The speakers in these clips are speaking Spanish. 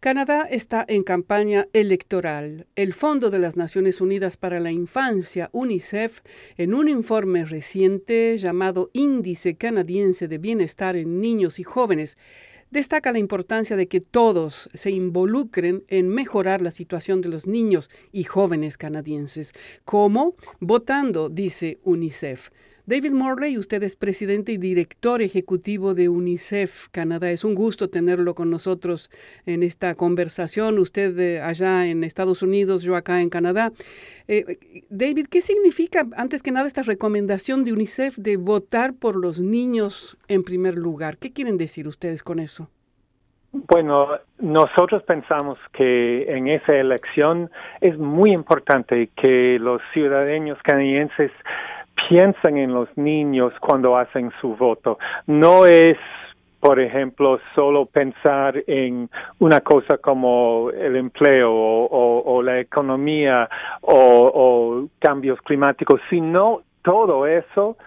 Canadá está en campaña electoral. El Fondo de las Naciones Unidas para la Infancia, UNICEF, en un informe reciente llamado Índice Canadiense de Bienestar en Niños y Jóvenes, destaca la importancia de que todos se involucren en mejorar la situación de los niños y jóvenes canadienses. ¿Cómo? Votando, dice UNICEF. David Morley, usted es presidente y director ejecutivo de UNICEF Canadá. Es un gusto tenerlo con nosotros en esta conversación. Usted eh, allá en Estados Unidos, yo acá en Canadá. Eh, David, ¿qué significa, antes que nada, esta recomendación de UNICEF de votar por los niños en primer lugar? ¿Qué quieren decir ustedes con eso? Bueno, nosotros pensamos que en esa elección es muy importante que los ciudadanos canadienses piensan en los niños cuando hacen su voto. No es por ejemplo, solo pensar en una cosa como el empleo o, la economía o, cambios climáticos, sino todo eso,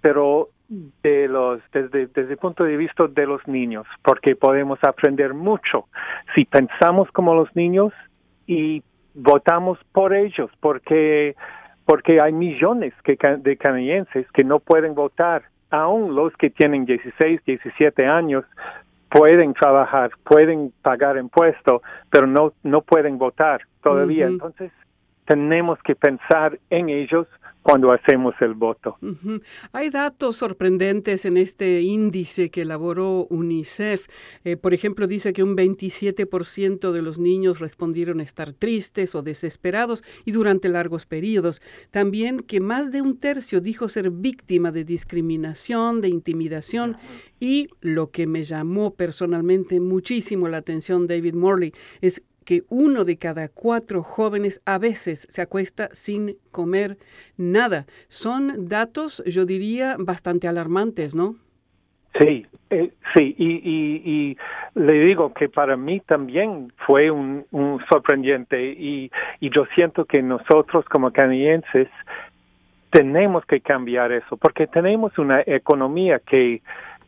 pero de los, desde, desde el punto de vista de los niños, porque podemos aprender mucho si pensamos como los niños y votamos por ellos, porque porque hay millones de canadienses que no pueden votar, aún los que tienen 16, 17 años pueden trabajar, pueden pagar impuestos, pero no no pueden votar todavía. Entonces, tenemos que pensar en ellos cuando hacemos el voto. Hay datos sorprendentes en este índice que elaboró UNICEF. Eh, por ejemplo, dice que un 27% de los niños respondieron estar tristes o desesperados y durante largos periodos. También que más de un tercio dijo ser víctima de discriminación, de intimidación y lo que me llamó personalmente muchísimo la atención, David Morley, es que uno de cada cuatro jóvenes a veces se acuesta sin comer nada. Son datos, yo diría, bastante alarmantes, ¿no? Sí, eh, sí, y, le digo que para mí también fue un, sorprendente y, y yo siento que nosotros como canadienses tenemos que cambiar eso porque tenemos una economía que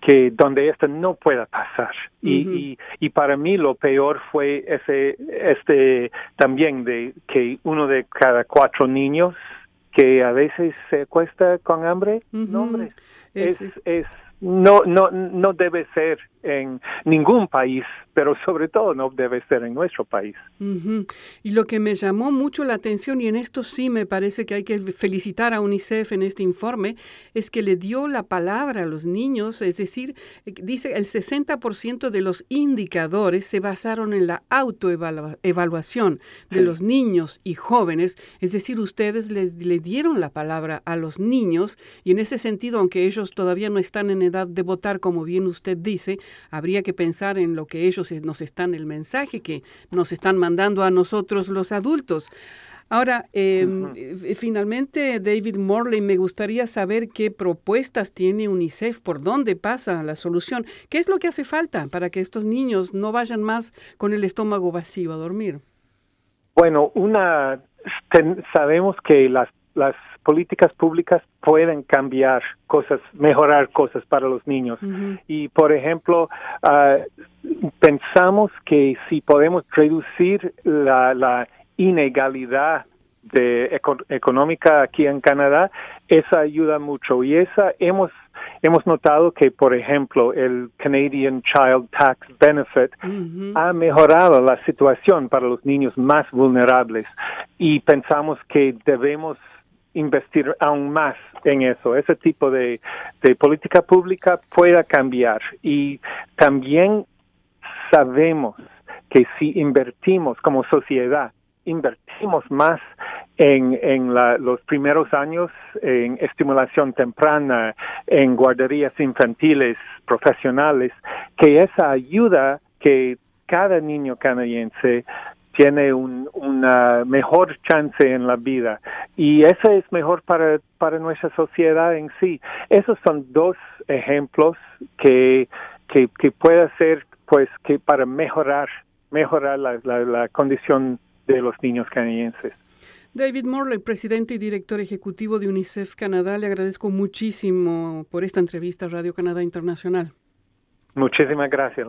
que donde esto no pueda pasar. y, y, para mí lo peor fue ese, este también de que uno de cada cuatro niños que a veces se acuesta con hambre, no hombre, es, es no, no, no debe ser en ningún país, pero sobre todo no debe ser en nuestro país. Y lo que me llamó mucho la atención, y en esto sí me parece que hay que felicitar a UNICEF en este informe, es que le dio la palabra a los niños, es decir, dice el 60% de los indicadores se basaron en la autoevaluación de los niños y jóvenes, es decir, ustedes les, le dieron la palabra a los niños, y en ese sentido, aunque ellos todavía no están en edad de votar, como bien usted dice, habría que pensar en lo que ellos nos están, el mensaje que nos están mandando a nosotros los adultos. Ahora, em, eh, finalmente, David Morley, me gustaría saber qué propuestas tiene UNICEF, por dónde pasa la solución, qué es lo que hace falta para que estos niños no vayan más con el estómago vacío a dormir. Bueno, una sabemos que las las políticas públicas pueden cambiar cosas, mejorar cosas para los niños. Y, por ejemplo, ah, pensamos que si podemos reducir la, la inegalidad de económica aquí en Canadá, esa ayuda mucho. Y esa hemos hemos notado que, por ejemplo, el Canadian Child Tax Benefit ha mejorado la situación para los niños más vulnerables y pensamos que debemos investir aún más en eso. Ese tipo de, política pública pueda cambiar. Y también sabemos que si invertimos como sociedad, invertimos más en, en los primeros años en estimulación temprana, en guarderías infantiles profesionales, que esa ayuda que cada niño canadiense tiene un, una mejor chance en la vida y eso es mejor para, para nuestra sociedad en sí. Esos son dos ejemplos que, que, que puede ser pues que para mejorar mejorar la, la, condición de los niños canadienses. David Morley, presidente y director ejecutivo de UNICEF Canadá, le agradezco muchísimo por esta entrevista a Radio Canadá Internacional. Muchísimas gracias,